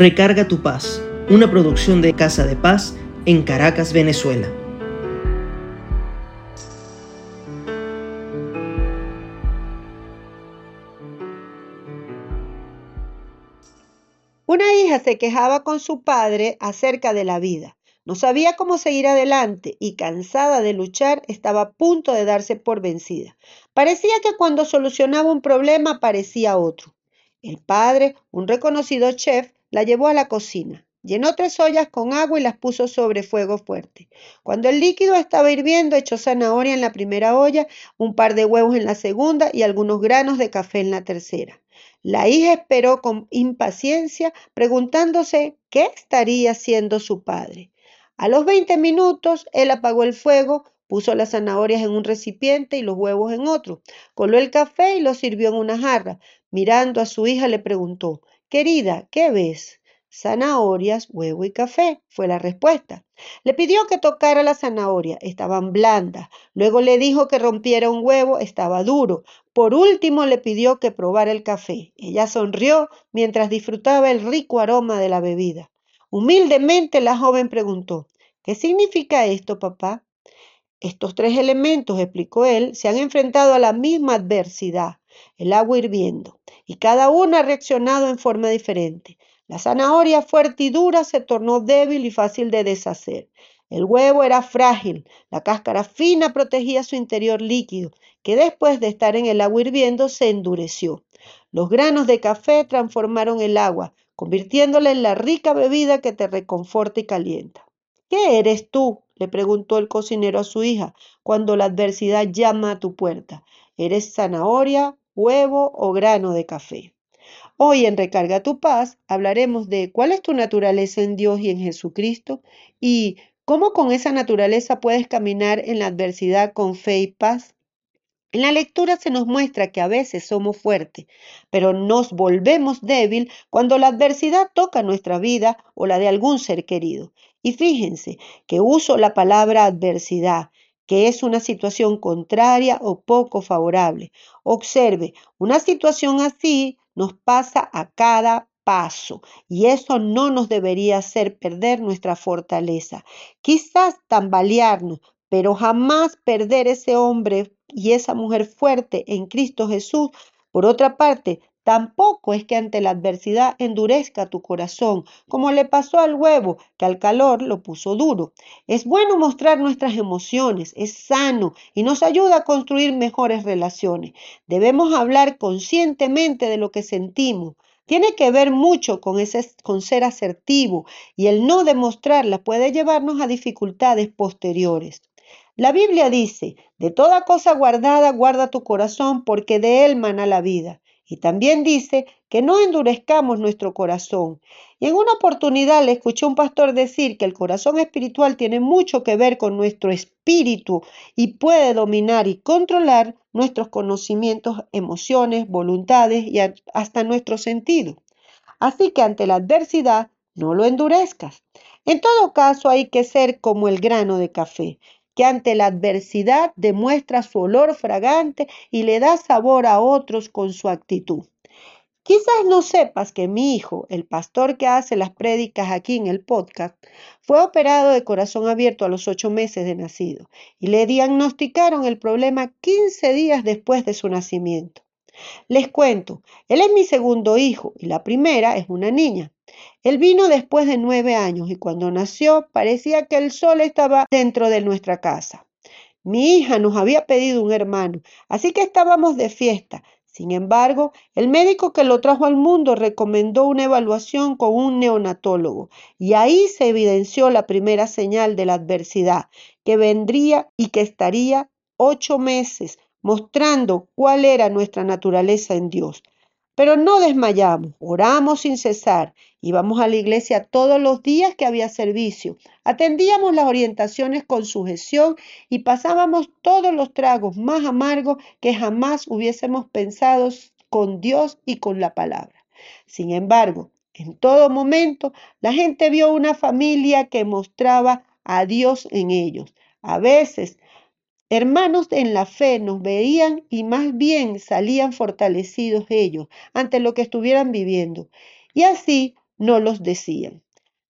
Recarga tu paz, una producción de Casa de Paz en Caracas, Venezuela. Una hija se quejaba con su padre acerca de la vida. No sabía cómo seguir adelante y cansada de luchar estaba a punto de darse por vencida. Parecía que cuando solucionaba un problema aparecía otro. El padre, un reconocido chef, la llevó a la cocina. Llenó tres ollas con agua y las puso sobre fuego fuerte. Cuando el líquido estaba hirviendo, echó zanahoria en la primera olla, un par de huevos en la segunda y algunos granos de café en la tercera. La hija esperó con impaciencia, preguntándose qué estaría haciendo su padre. A los 20 minutos, él apagó el fuego, puso las zanahorias en un recipiente y los huevos en otro, coló el café y lo sirvió en una jarra. Mirando a su hija, le preguntó, Querida, ¿qué ves? Zanahorias, huevo y café, fue la respuesta. Le pidió que tocara la zanahoria, estaban blandas. Luego le dijo que rompiera un huevo, estaba duro. Por último le pidió que probara el café. Ella sonrió mientras disfrutaba el rico aroma de la bebida. Humildemente la joven preguntó, ¿qué significa esto, papá? Estos tres elementos, explicó él, se han enfrentado a la misma adversidad, el agua hirviendo, y cada uno ha reaccionado en forma diferente. La zanahoria fuerte y dura se tornó débil y fácil de deshacer. El huevo era frágil, la cáscara fina protegía su interior líquido, que después de estar en el agua hirviendo se endureció. Los granos de café transformaron el agua, convirtiéndola en la rica bebida que te reconforta y calienta. ¿Qué eres tú? Le preguntó el cocinero a su hija cuando la adversidad llama a tu puerta. ¿Eres zanahoria, huevo o grano de café. Hoy en Recarga tu paz hablaremos de cuál es tu naturaleza en Dios y en Jesucristo y cómo con esa naturaleza puedes caminar en la adversidad con fe y paz. En la lectura se nos muestra que a veces somos fuertes, pero nos volvemos débil cuando la adversidad toca nuestra vida o la de algún ser querido. Y fíjense que uso la palabra adversidad que es una situación contraria o poco favorable. Observe, una situación así nos pasa a cada paso y eso no nos debería hacer perder nuestra fortaleza. Quizás tambalearnos, pero jamás perder ese hombre y esa mujer fuerte en Cristo Jesús. Por otra parte, Tampoco es que ante la adversidad endurezca tu corazón, como le pasó al huevo, que al calor lo puso duro. Es bueno mostrar nuestras emociones, es sano y nos ayuda a construir mejores relaciones. Debemos hablar conscientemente de lo que sentimos. Tiene que ver mucho con, ser asertivo y el no demostrarla puede llevarnos a dificultades posteriores. La Biblia dice, de toda cosa guardada guarda tu corazón porque de él mana la vida. Y también dice que no endurezcamos nuestro corazón. Y en una oportunidad le escuché un pastor decir que el corazón espiritual tiene mucho que ver con nuestro espíritu y puede dominar y controlar nuestros conocimientos, emociones, voluntades y hasta nuestro sentido. Así que ante la adversidad, no lo endurezcas. En todo caso, hay que ser como el grano de café ante la adversidad demuestra su olor fragante y le da sabor a otros con su actitud. Quizás no sepas que mi hijo, el pastor que hace las prédicas aquí en el podcast, fue operado de corazón abierto a los ocho meses de nacido y le diagnosticaron el problema 15 días después de su nacimiento. Les cuento, él es mi segundo hijo y la primera es una niña. Él vino después de nueve años y cuando nació parecía que el sol estaba dentro de nuestra casa. Mi hija nos había pedido un hermano, así que estábamos de fiesta. Sin embargo, el médico que lo trajo al mundo recomendó una evaluación con un neonatólogo y ahí se evidenció la primera señal de la adversidad, que vendría y que estaría ocho meses mostrando cuál era nuestra naturaleza en Dios. Pero no desmayamos, oramos sin cesar, íbamos a la iglesia todos los días que había servicio, atendíamos las orientaciones con sujeción y pasábamos todos los tragos más amargos que jamás hubiésemos pensado con Dios y con la palabra. Sin embargo, en todo momento la gente vio una familia que mostraba a Dios en ellos. A veces Hermanos en la fe nos veían y más bien salían fortalecidos ellos ante lo que estuvieran viviendo. Y así no los decían.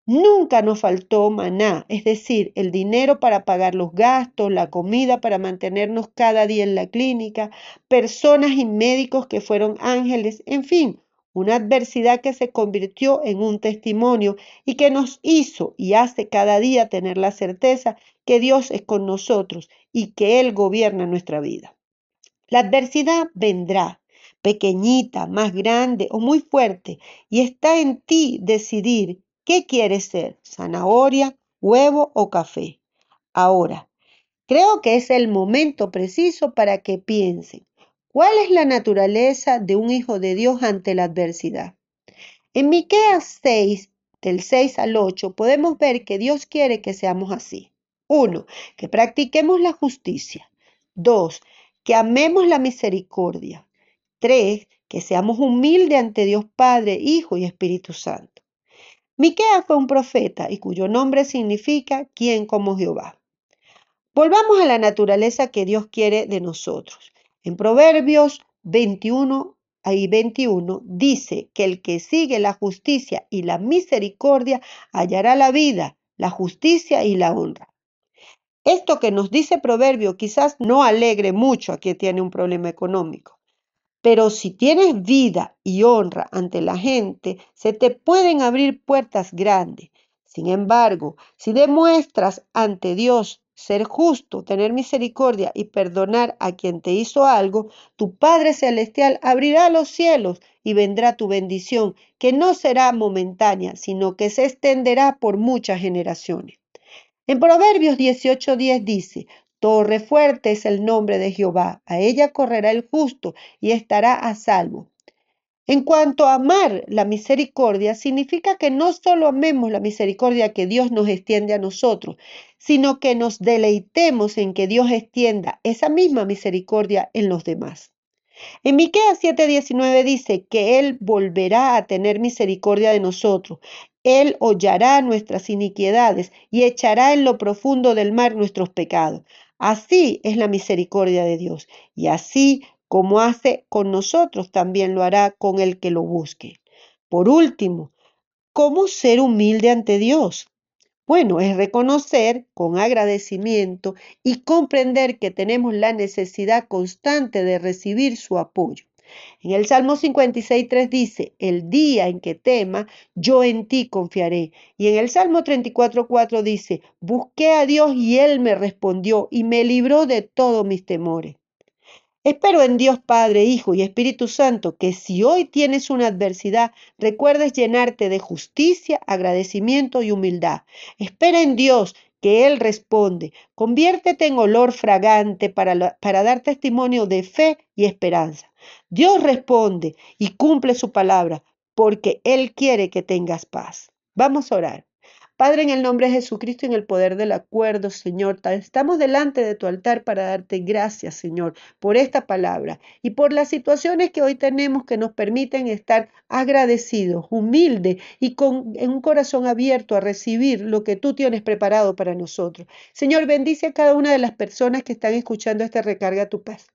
Nunca nos faltó maná, es decir, el dinero para pagar los gastos, la comida para mantenernos cada día en la clínica, personas y médicos que fueron ángeles, en fin, una adversidad que se convirtió en un testimonio y que nos hizo y hace cada día tener la certeza que Dios es con nosotros y que Él gobierna nuestra vida. La adversidad vendrá, pequeñita, más grande o muy fuerte, y está en ti decidir qué quieres ser, zanahoria, huevo o café. Ahora, creo que es el momento preciso para que piensen, ¿cuál es la naturaleza de un hijo de Dios ante la adversidad? En Miqueas 6, del 6 al 8, podemos ver que Dios quiere que seamos así. 1. Que practiquemos la justicia. 2 que amemos la misericordia. Tres, que seamos humildes ante Dios Padre, Hijo y Espíritu Santo. Miqueas fue un profeta y cuyo nombre significa quien como Jehová. Volvamos a la naturaleza que Dios quiere de nosotros. En Proverbios 21 y 21 dice que el que sigue la justicia y la misericordia hallará la vida, la justicia y la honra. Esto que nos dice Proverbio quizás no alegre mucho a quien tiene un problema económico, pero si tienes vida y honra ante la gente, se te pueden abrir puertas grandes. Sin embargo, si demuestras ante Dios ser justo, tener misericordia y perdonar a quien te hizo algo, tu Padre Celestial abrirá los cielos y vendrá tu bendición, que no será momentánea, sino que se extenderá por muchas generaciones. En Proverbios 18:10 dice, Torre fuerte es el nombre de Jehová, a ella correrá el justo y estará a salvo. En cuanto a amar la misericordia, significa que no solo amemos la misericordia que Dios nos extiende a nosotros, sino que nos deleitemos en que Dios extienda esa misma misericordia en los demás. En Miqueas 7:19 dice que Él volverá a tener misericordia de nosotros. Él hollará nuestras iniquidades y echará en lo profundo del mar nuestros pecados. Así es la misericordia de Dios. Y así como hace con nosotros, también lo hará con el que lo busque. Por último, ¿cómo ser humilde ante Dios? Bueno, es reconocer con agradecimiento y comprender que tenemos la necesidad constante de recibir su apoyo. En el Salmo 56.3 dice, el día en que tema, yo en ti confiaré. Y en el Salmo 34.4 dice, busqué a Dios y Él me respondió y me libró de todos mis temores. Espero en Dios Padre, Hijo y Espíritu Santo que si hoy tienes una adversidad, recuerdes llenarte de justicia, agradecimiento y humildad. Espera en Dios que Él responde. Conviértete en olor fragante para, para dar testimonio de fe y esperanza. Dios responde y cumple su palabra porque Él quiere que tengas paz. Vamos a orar. Padre, en el nombre de Jesucristo y en el poder del acuerdo, Señor, estamos delante de tu altar para darte gracias, Señor, por esta palabra y por las situaciones que hoy tenemos que nos permiten estar agradecidos, humildes y con un corazón abierto a recibir lo que tú tienes preparado para nosotros. Señor, bendice a cada una de las personas que están escuchando esta recarga tu paz.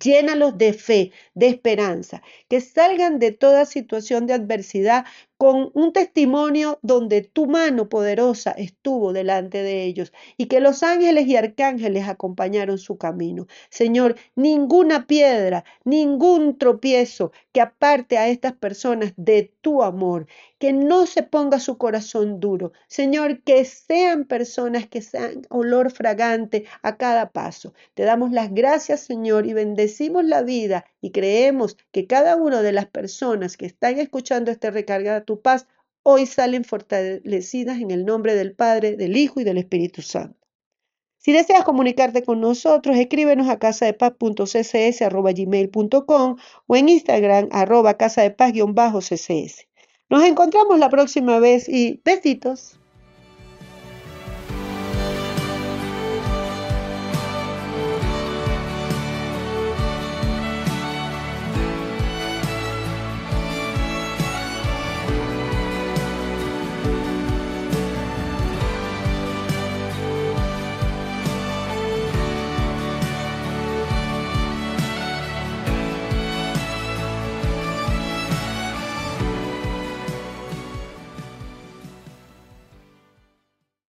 Llénalos de fe, de esperanza, que salgan de toda situación de adversidad con un testimonio donde tu mano poderosa estuvo delante de ellos y que los ángeles y arcángeles acompañaron su camino. Señor, ninguna piedra, ningún tropiezo que aparte a estas personas de tu amor, que no se ponga su corazón duro. Señor, que sean personas que sean olor fragante a cada paso. Te damos las gracias, Señor, y bendecimos la vida y creemos que cada una de las personas que están escuchando este recarga tu paz hoy salen fortalecidas en el nombre del Padre, del Hijo y del Espíritu Santo. Si deseas comunicarte con nosotros, escríbenos a casadepaz.ccs.gmail.com o en Instagram arroba casadepaz-ccs. Nos encontramos la próxima vez y besitos.